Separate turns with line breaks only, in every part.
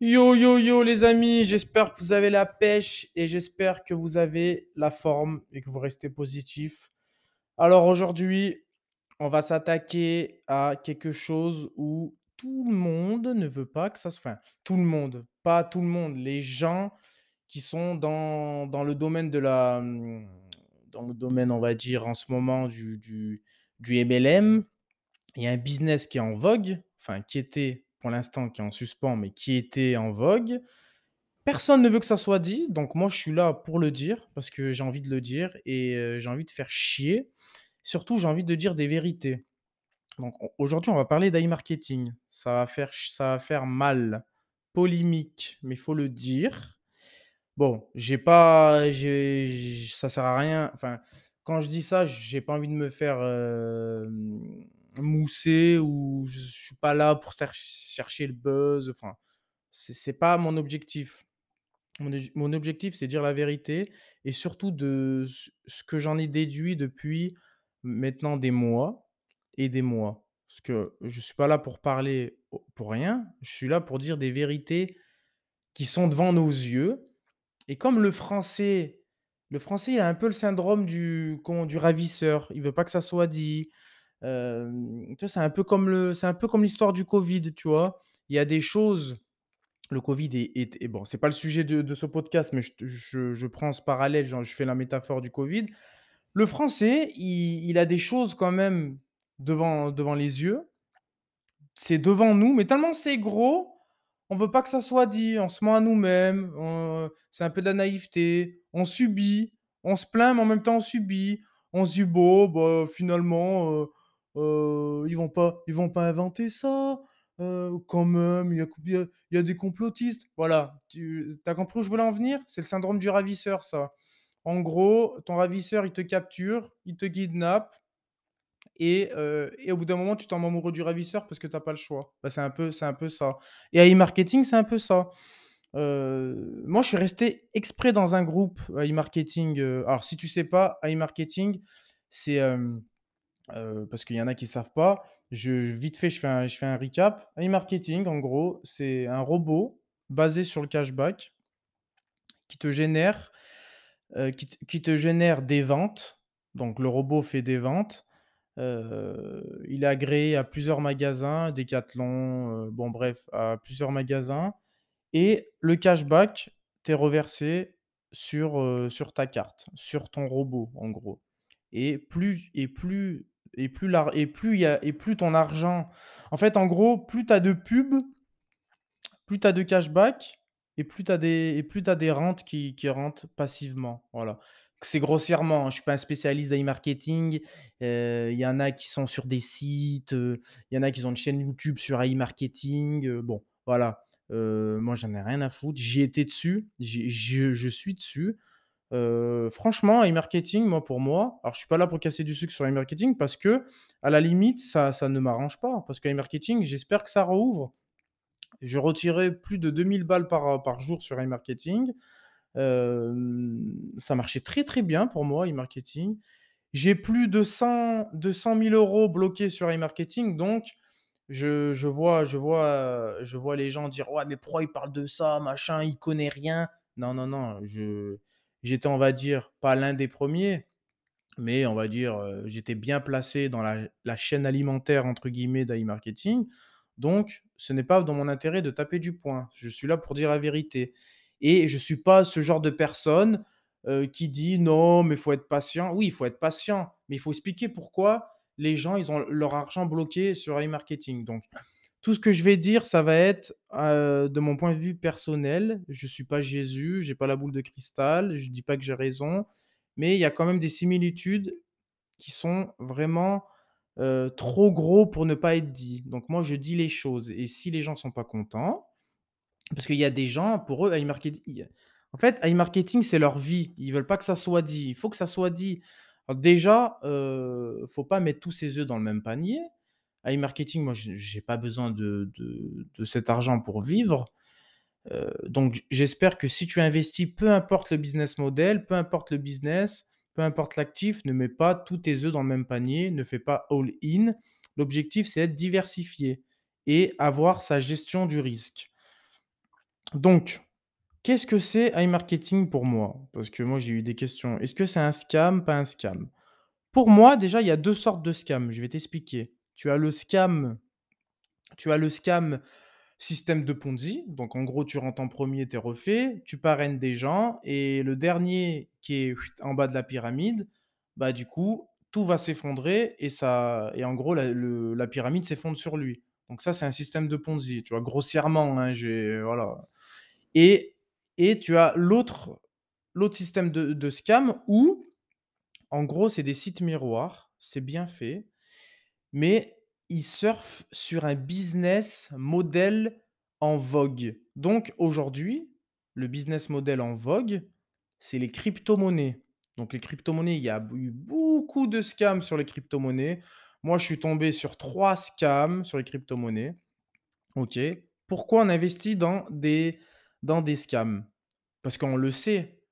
Yo yo yo les amis, j'espère que vous avez la pêche et j'espère que vous avez la forme et que vous restez positif. Alors aujourd'hui, on va s'attaquer à quelque chose où tout le monde ne veut pas que ça se enfin, tout le monde, pas tout le monde, les gens qui sont dans dans le domaine de la, dans le domaine, on va dire, en ce moment du du du MLM. Il y a un business qui est en vogue, enfin qui était pour l'instant, qui est en suspens, mais qui était en vogue. Personne ne veut que ça soit dit, donc moi je suis là pour le dire, parce que j'ai envie de le dire et heu, j'ai envie de faire chier. Surtout, j'ai envie de dire des vérités. Donc au aujourd'hui, on va parler d'e-marketing. Ça va faire ça va faire mal, polémique, mais faut le dire. Bon, j'ai pas j'ai ça sert à rien enfin, quand je dis ça, j'ai pas envie de me faire, hem, mousser ou je je suis pas là pour chercher le buzz, enfin, c'est pas mon objectif. Mon obj mon objectif, c'est dire la vérité et surtout de ce que j'en ai déduit depuis maintenant des mois et des mois. Parce que je suis pas là pour parler pour rien, je suis là pour dire des vérités qui sont devant nos yeux et comme le français le français a un peu le syndrome du comment? Du ravisseur, il veut pas que ça soit dit. C'est un peu comme le c'est un peu comme l'histoire du covid, tu vois? Il y a des choses le Covid est est est bon, c'est pas le sujet de ce podcast, mais je je je prends ce parallèle, genre je fais la métaphore du Covid. Le français, il il a des choses quand même devant devant les yeux. C'est devant nous, mais tellement c'est gros, on veut pas que ça soit dit, on se ment à nous-mêmes, on c'est un peu de la naïveté, on subit, on se plaint, mais en même temps on subit. On se dit: «Bon, bah, finalement, heu heu, ils vont pas ils vont pas inventer ça, heu, quand même, il y a des complotistes». Voilà, tu as compris où je voulais en venir? C'est le syndrome du ravisseur ça. En gros, ton ravisseur, il te capture, il te kidnappe et et au bout d'un moment, tu tombes amoureux du ravisseur parce que tu as pas le choix. Bah, c'est un peu un peu ça et e-marketing, c'est un peu ça. Heu, moi, je suis resté exprès dans un groupe e-marketing, heu, alors si tu sais pas, e-marketing, c'est, parce qu'il y en a qui savent pas, je vite fait, je fais un je fais un recap. E-marketing, en gros, c'est un robot basé sur le cashback qui te génère, qui te génère des ventes. Donc le robot fait des ventes il est agréé à plusieurs magasins, Decathlon, bon bref, à plusieurs magasins et le cashback t'est reversé sur, sur ta carte, sur ton robot, en gros et plus et plus et plus l'ar et plus y a et plus ton argent en fait, en gros, plus tu as de pubs, plus tu as de cashback et plus tu as des et plus as des rentes qui qui rentrent passivement, voilà. C'est grossièrement, hein, je suis pas un spécialiste d'e-marketing, heu, il y en a qui sont sur des sites, heu, il y en a qui ont une chaîne YouTube sur e-marketing, heu, bon, voilà. Moi, j'en ai rien à foutre. J'y étais dessus, je suis dessus. Franchement, e-marketing, moi, pour moi alors je suis pas là pour casser du sucre sur e-marketing parce que à la limite, ça ça ne m'arrange pas parce que e-marketing, j'espère que ça rouvre je retirais plus de 2000 balles par, par jour sur e-marketing. Ça marchait très, très bien pour moi, e-marketing. J'ai plus de cent de cent mille euros bloqués sur e-marketing, donc je je vois je vois, je vois les gens dire: «Ouais, mais pourquoi il parle de ça, machin, il connaît rien». Non, non, non, je j'étais, on va dire, pas l'un des premiers, mais on va dire, j'étais bien placé dans la «chaîne alimentaire» entre guillemets d'e-marketing, donc ce n'est pas dans mon intérêt de taper du poing. Je suis là pour dire la vérité et je suis pas ce genre de personne, qui dit: «Non, mais il faut être patient». Oui, il faut être patient, mais il faut expliquer pourquoi les gens, ils ont leur argent bloqué sur e-marketing, donc tout ce que je vais dire, ça va être, de mon point de vue personnel. Je suis pas Jésus, j'ai pas la boule de cristal, je dis pas que j'ai raison, mais il y a quand même des similitudes qui sont vraiment, trop gros pour ne pas être dit. Donc moi, je dis les choses et si les gens sont pas contents parce qu'il y a des gens, pour eux, iMarketi i en fait, iMarketing, c'est leur vie. Ils veulent pas que ça soit dit. Il faut que ça soit dit. Alors déjà, heu, faut pas mettre tous ses œufs dans le même panier. iMarketing, moi, j'ai pas besoin de de de cet argent pour vivre. Heu, donc j'espère que si tu investis, peu importe le business model, peu importe le business, peu importe l'actif, ne mets pas tous tes œufs dans le même panier, ne fais pas all in. L'objectif, c'est être diversifié et avoir sa gestion du risque. Donc, qu'est-ce que c'est iMarketing pour moi? Parce que moi, j'ai eu des questions. Est-ce que c'est un scam, pas un scam? Pour moi, déjà, il y a 2 sortes de scams, je vais t'expliquer. Tu as le scam tu as le scam système de Ponzi, donc en gros, tu rentres en premier, tu es refait, tu parraines des gens et le dernier qui est en bas de la pyramide, bah, du coup, tout va s'effondrer et ça et en gros, la pyramide s'effondre sur lui. Donc ça, c'est un système de Ponzi, tu vois? Grossièrement, hein, j'ai et et tu as l'autre l'autre système de de scam où, en gros, c'est des sites miroirs, c'est bien fait, mais ils surfent sur un business model en vogue. Donc aujourd'hui, le business model en vogue, c'est les cryptomonnaies. Donc les cryptomonnaies, il y a eu beaucoup de scams sur les cryptomonnaies. Moi, je suis tombé sur 3 scams sur les cryptomonnaies. OK. Pourquoi on investit dans des dans des scams? Parce qu'on le sait.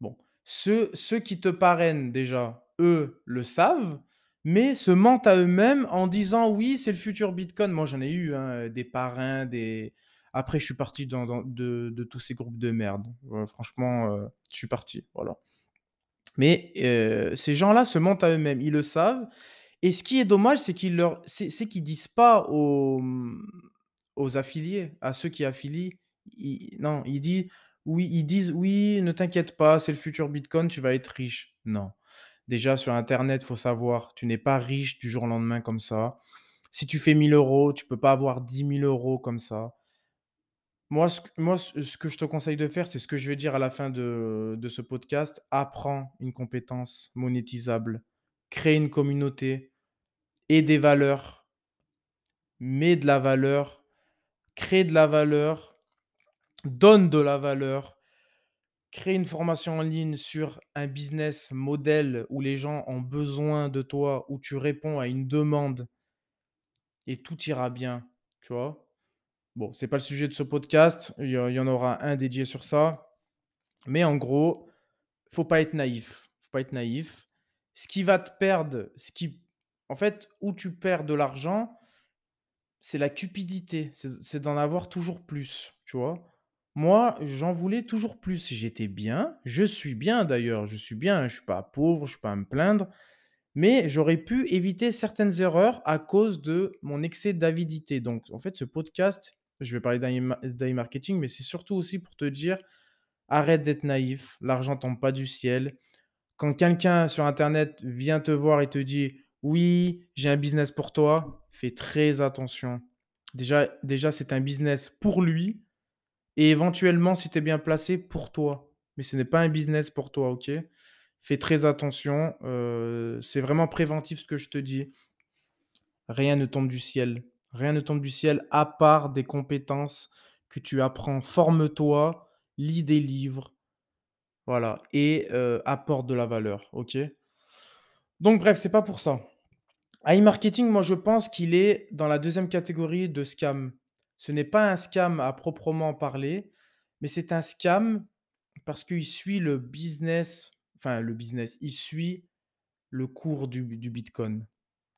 Bon, ceux ceux qui te parrainent déjà, eux, le savent, mais se mentent à eux-mêmes en disant: «Oui, c'est le futur bitcoin». Moi, j'en ai eu, hein, des parrains, des après je suis parti de tous ces groupes de merde. Franchement, heu, je suis parti, voilà. Mais heu, ces gens-là se mentent à eux-mêmes, ils le savent et ce qui est dommage, c'est qu'ils leur disent pas aux, aux affiliés, à ceux qui affilient, non, ils disent oui, ils disent: «Oui, ne t'inquiète pas, c'est le futur bitcoin, tu vas être riche». Non. Déjà sur internet, faut savoir, tu n'es pas riche du jour au lendemain comme ça. Si tu fais 1 000 €, tu peux pas avoir 10 000 € comme ça. Moi, ce moi, ce que je te conseille de faire, c'est ce que je vais dire à la fin de de ce podcast: apprends une compétence monétisable, crée une communauté, et des valeurs, mets de la valeur, crée de la valeur, donne de la valeur, crée une formation en ligne sur un business model où les gens ont besoin de toi, où tu réponds à une demande et tout ira bien, tu vois? Bon, c'est pas le sujet de ce podcast, il y en aura un dédié sur ça, mais en gros, faut pas être naïf, faut pas être naïf. Ce qui va te perdre, ce qui en fait, où tu perds de l'argent, c'est la cupidité, c'est d'en avoir toujours plus, tu vois? Moi, j'en voulais toujours plus. J'étais bien, je suis bien d'ailleurs, je suis bien, je suis pas pauvre, je suis pas à me plaindre, mais j'aurais pu éviter certaines erreurs à cause de mon excès d'avidité. Donc en fait, ce podcast, je vais parler d'e d'e-marketing, mais c'est surtout aussi pour te dire: «Arrête d'être naïf, l'argent tombe pas du ciel». Quand quelqu'un sur internet vient te voir et te dit: «Oui, j'ai un business pour toi», fais très attention. Déjà déjà, c'est un business pour lui et éventuellement, si tu es bien placé, pour toi. Mais ce n'est pas un business pour toi, OK? Fais très attention, heu, c'est vraiment préventif ce que je te dis. Rien ne tombe du ciel. Rien ne tombe du ciel à part des compétences que tu apprends. Forme-toi, lis des livres, voilà et heu, apporte de la valeur, OK? Donc bref, c'est pas pour ça. iMarketing, moi, je pense qu'il est dans la deuxième catégorie de scam. Ce n'est pas un scam à proprement parler, mais c'est un scam parce qu'il suit le business, enfin le business, il suit le cours du du bitcoin.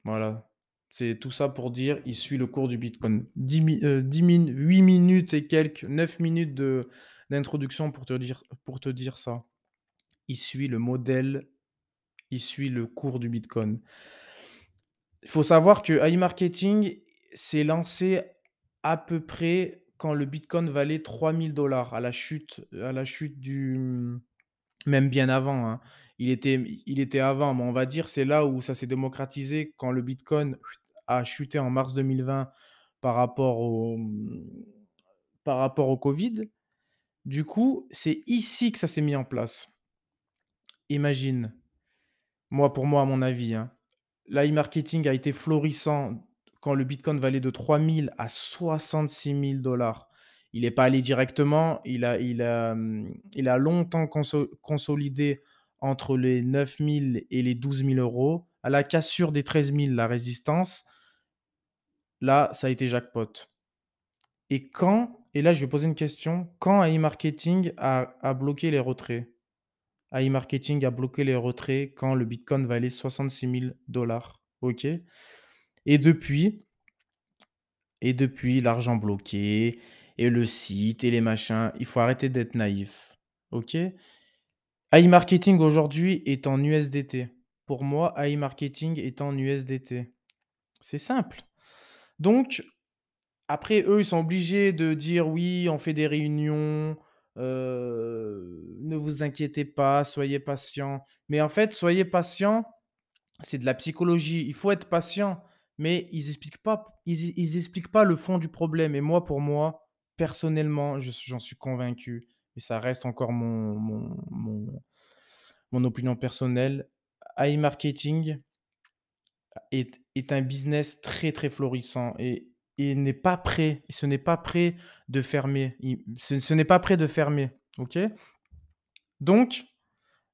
Voilà. C'est tout ça pour dire, il suit le cours du bitcoin. 10 mi heu, 10 min 8 minutes et quelques, 9 minutes d'introduction pour te dire pour te dire ça. Il suit le modèle, il suit le cours du bitcoin. Il faut savoir que iMarketing s'est lancé à peu près quand le bitcoin valait 3 000 à la chute à la chute du, mmh, même bien avant, hein. Il était il était avant, mais on va dire c'est là où ça s'est démocratisé quand le bitcoin a chuté en mars 2020 par rapport au, mmh, par rapport au covid. Du coup, c'est ici que ça s'est mis en place. Imagine, moi pour moi, à mon avis, hein, l'e-marketing a été florissant quand le bitcoin valait de 3 000 à 66 000 Il n'est pas allé directement, il a il a, a longtemps conso consolidé entre les 9 000 et les 12 000 €. À la cassure des 13 000, la résistance, là, ça a été jackpot. Et quand et là, je vais poser une question, quand iMarketing a a bloqué les retraits? iMarketing a bloqué les retraits quand le bitcoin valait 66 000 OK? Et depuis et depuis, l'argent bloqué et le site et les machins. Il faut arrêter d'être naïf, OK? AI marketing aujourd'hui est en USDT. Pour moi, AI marketing est en USDT. C'est simple. Donc après eux, ils sont obligés de dire: «Oui, on fait des réunions, heu, ne vous inquiétez pas, soyez patients». Mais en fait, soyez patients, c'est de la psychologie. Il faut être patient, mais ils expliquent pas ils ils expliquent pas le fond du problème et moi, pour moi, personnellement, j'en suis convaincu et ça reste encore mon mon mon opinion personnelle. AI marketing est est un business très, très florissant et et n'est pas prêt ce n'est pas prêt de fermer. Ce n'est pas prêt de fermer, OK? Donc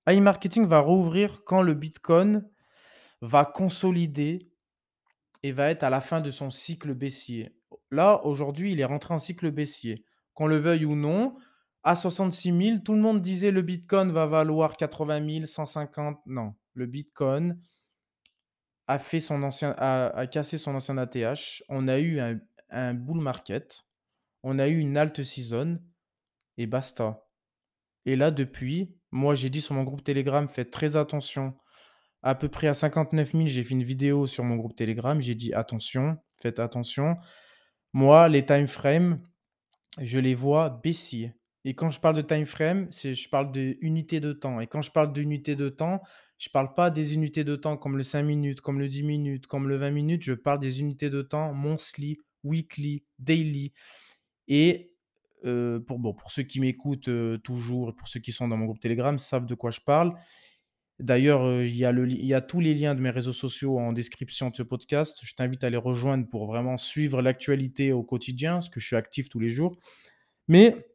AI marketing va rouvrir quand le bitcoin va consolider et va être à la fin de son cycle baissier. Là, aujourd'hui, il est rentré en cycle baissier. Qu'on le veuille ou non, à 66 000, tout le monde disait: «Le bitcoin va valoir 80 000, 150». Non, le bitcoin a fait son ancien a cassé son ancien ATH. On a eu un un bull market, on a eu une alt season et basta. Et là, depuis, moi, j'ai dit sur mon groupe Telegram: «Faites très attention». À peu près à 59 000, j'ai fait une vidéo sur mon groupe Telegram, j'ai dit: «Attention, faites attention». Moi, les time frames, je les vois baissier et quand je parle de time frame, c'est je parle d'unités de temps et quand je parle d'unités de temps, je parle pas des unités de temps comme le 5 minutes, comme le 10 minutes, comme le 20 minutes, je parle des unités de temps monthly, weekly, daily et heu, pour bon, pour ceux qui m'écoutent, heu, toujours pour ceux qui sont dans mon groupe Telegram savent de quoi je parle. D'ailleurs, heu, il y a tous les liens de mes réseaux sociaux en description de ce podcast. Je t'invite à les rejoindre pour vraiment suivre l'actualité au quotidien, parce que je suis actif tous les jours. Mais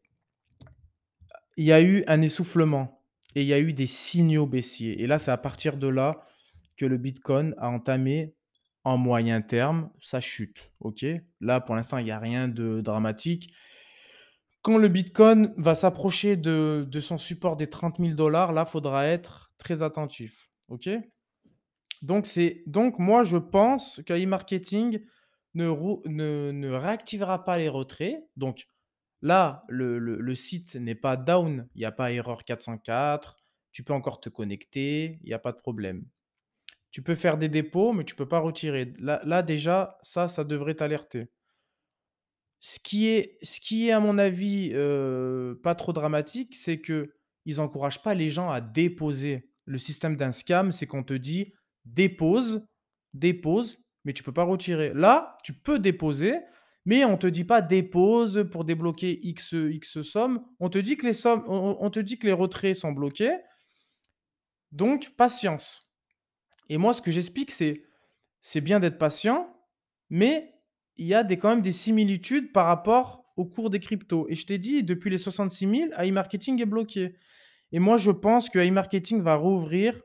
il y a eu un essoufflement et il y a eu des signaux baissiers et là, c'est à partir de là que le bitcoin a entamé en moyen terme sa chute? Là, pour l'instant, il y a rien de dramatique. Quand le bitcoin va s'approcher de son support des 30 000 là, faudra être très attentif, OK? Donc donc moi, je pense qu'AI marketing ne ne ne réactivera pas les retraits. Donc là, le le site n'est pas down, il y a pas erreur 404, tu peux encore te connecter, il y a pas de problème. Tu peux faire des dépôts, mais tu peux pas retirer. Là là déjà, ça, ça devrait t'alerter. Ce qui est ce qui est à mon avis, pas trop dramatique, c'est qu'ils encouragent pas les gens à déposer. Le système d'un scam, c'est qu'on te dit: «Dépose, dépose», mais tu peux pas retirer. Là, tu peux déposer, mais on te dit pas: «Dépose pour débloquer X, X somme». On te dit que les sommes on on te dit que les retraits sont bloqués. Donc patience et moi, ce que j'explique, c'est c'est bien d'être patient, mais il y a des quand même des similitudes par rapport au cours des cryptos et je t'ai dit depuis les 66 000, AI marketing est bloqué et moi, je pense que AI marketing va rouvrir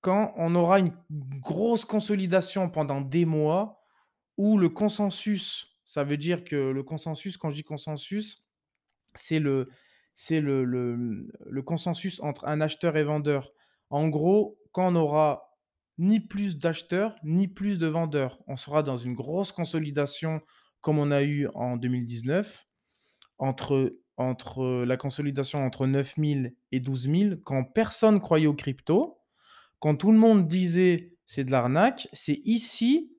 quand on aura une grosse consolidation pendant des mois où le consensus ça veut dire que le consensus, quand je dis consensus, c'est le le le consensus entre un acheteur et vendeur. En gros, quand on aura ni plus d'acheteurs, ni plus de vendeurs, on sera dans une grosse consolidation comme on a eu en 2019 entre entre la consolidation entre 9 000 et 12 000 quand personne croyait aux cryptos, quand tout le monde disait: «C'est de l'arnaque», c'est ici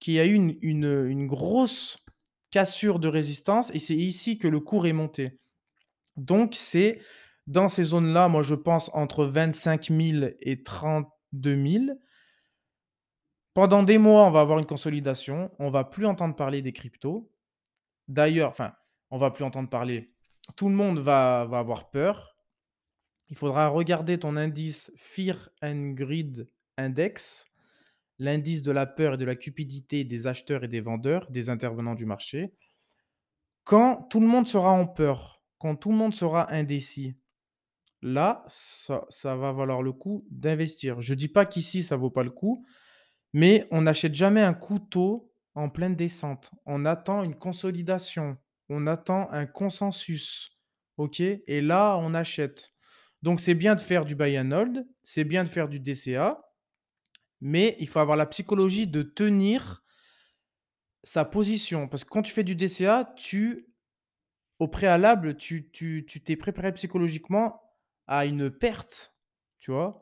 qu'il y a eu une une, une grosse cassure de résistance et c'est ici que le cours est monté. Donc c'est dans ces zones-là, moi je pense entre 25 000 et 32 000. Pendant des mois, on va avoir une consolidation, on va plus entendre parler des cryptos. D'ailleurs, enfin, on va plus entendre parler, tout le monde va va avoir peur. Il faudra regarder ton indice Fear and Greed Index, l'indice de la peur et de la cupidité des acheteurs et des vendeurs, des intervenants du marché. Quand tout le monde sera en peur, quand tout le monde sera indécis, là, ça ça va valoir le coup d'investir. Je dis pas qu'ici ça vaut pas le coup, mais on n'achète jamais un couteau en pleine descente. On attend une consolidation, on attend un consensus, OK? Et là, on achète. Donc c'est bien de faire du buy and hold, c'est bien de faire du DCA, mais il faut avoir la psychologie de tenir sa position. Parce que quand tu fais du DCA, tu au préalable, tu tu tu t'es préparé psychologiquement à une perte, tu vois?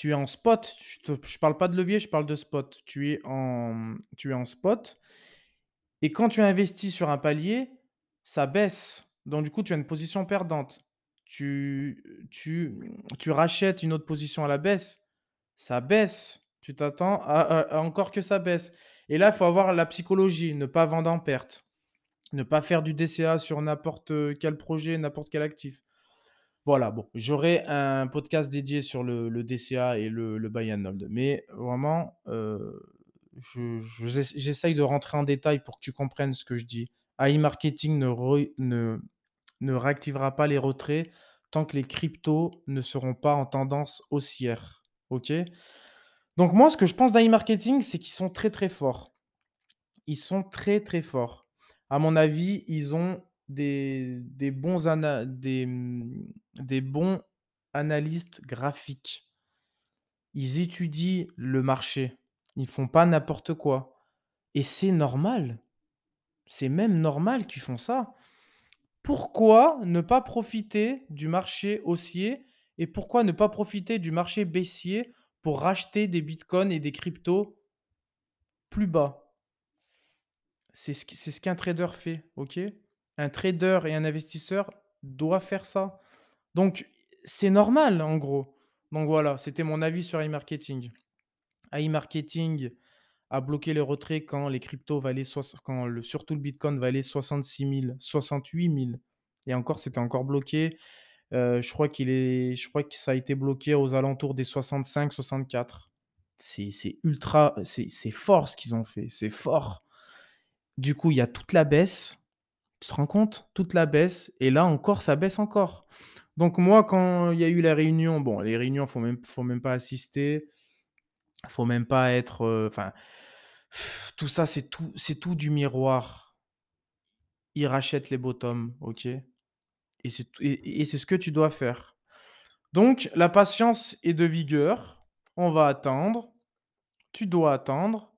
Tu es en spot, je je parle pas de levier, je parle de spot. Tu es en tu es en spot et quand tu investis sur un palier, ça baisse. Donc du coup, tu as une position perdante. Tu tu rachètes une autre position à la baisse, ça baisse. Tu t'attends encore que ça baisse et là, il faut avoir la psychologie, ne pas vendre en perte. Ne pas faire du DCA sur n'importe, quel projet, n'importe quel actif. Voilà, bon, j'aurai un podcast dédié sur le DCA et le le buy and hold. Mais vraiment, j'ess j'essaye de rentrer en détail pour que tu comprennes ce que je dis. AI marketing ne réactivera pas les retraits tant que les cryptos ne seront pas en tendance haussière. OK? Donc moi, ce que je pense d'AI marketing, c'est qu'ils sont très, très forts. Ils sont très, très forts. À mon avis, ils ont des bons mmh, des bons analystes graphiques. Ils étudient le marché. Ils font pas n'importe quoi et c'est normal. C'est même normal qu'ils font ça. Pourquoi ne pas profiter du marché haussier et pourquoi ne pas profiter du marché baissier pour racheter des bitcoins et des cryptos plus bas? C'est ce qu'un trader fait, OK? Un trader et un investisseur doivent faire ça. Donc c'est normal en gros. Donc voilà, c'était mon avis sur iMarketing. iMarketing a bloqué les retraits quand les cryptos valaient soix quand le surtout le bitcoin valait 66 000, 68 000 et encore, c'était encore bloqué. Heu, je crois qu'il est je crois que ça a été bloqué aux alentours des 65-64. C'est c'est ultra c'est fort ce qu'ils ont fait, c'est fort. Du coup, il y a toute la baisse. Tu te rends compte? Toute la baisse et là encore, ça baisse encore. Donc moi, quand il y a eu la réunion, bon, les réunions, faut même faut même pas assister, faut même pas être, heu, enfin, tout ça, c'est tout tout du miroir. Ils rachètent les bottoms, OK? Et c'est et et c'est ce que tu dois faire. Donc la patience est de vigueur. On va attendre. Tu dois attendre,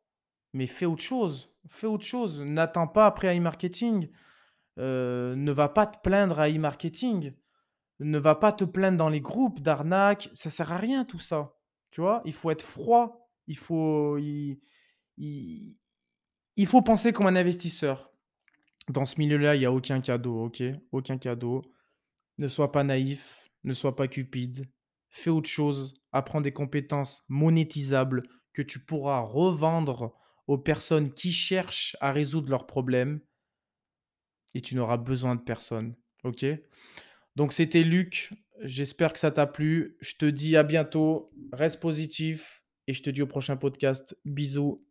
mais fais autre chose. Fais autre chose. N'attends pas après iMarketing. Heu, ne va pas te plaindre à iMarketing. Ne va pas te plaindre dans les groupes d'arnaque. Ça sert à rien tout ça. Tu vois? Il faut être froid. Il faut il il il faut penser comme un investisseur. Dans ce milieu-là, il y a aucun cadeau, OK? Aucun cadeau. Ne sois pas naïf, ne sois pas cupide. Fais autre chose. Apprends des compétences monétisables que tu pourras revendre aux personnes qui cherchent à résoudre leurs problèmes et tu n'auras besoin de personne, OK? Donc c'était Luc, j'espère que ça t'a plu. Je te dis à bientôt, reste positif et je te dis au prochain podcast. Bisous.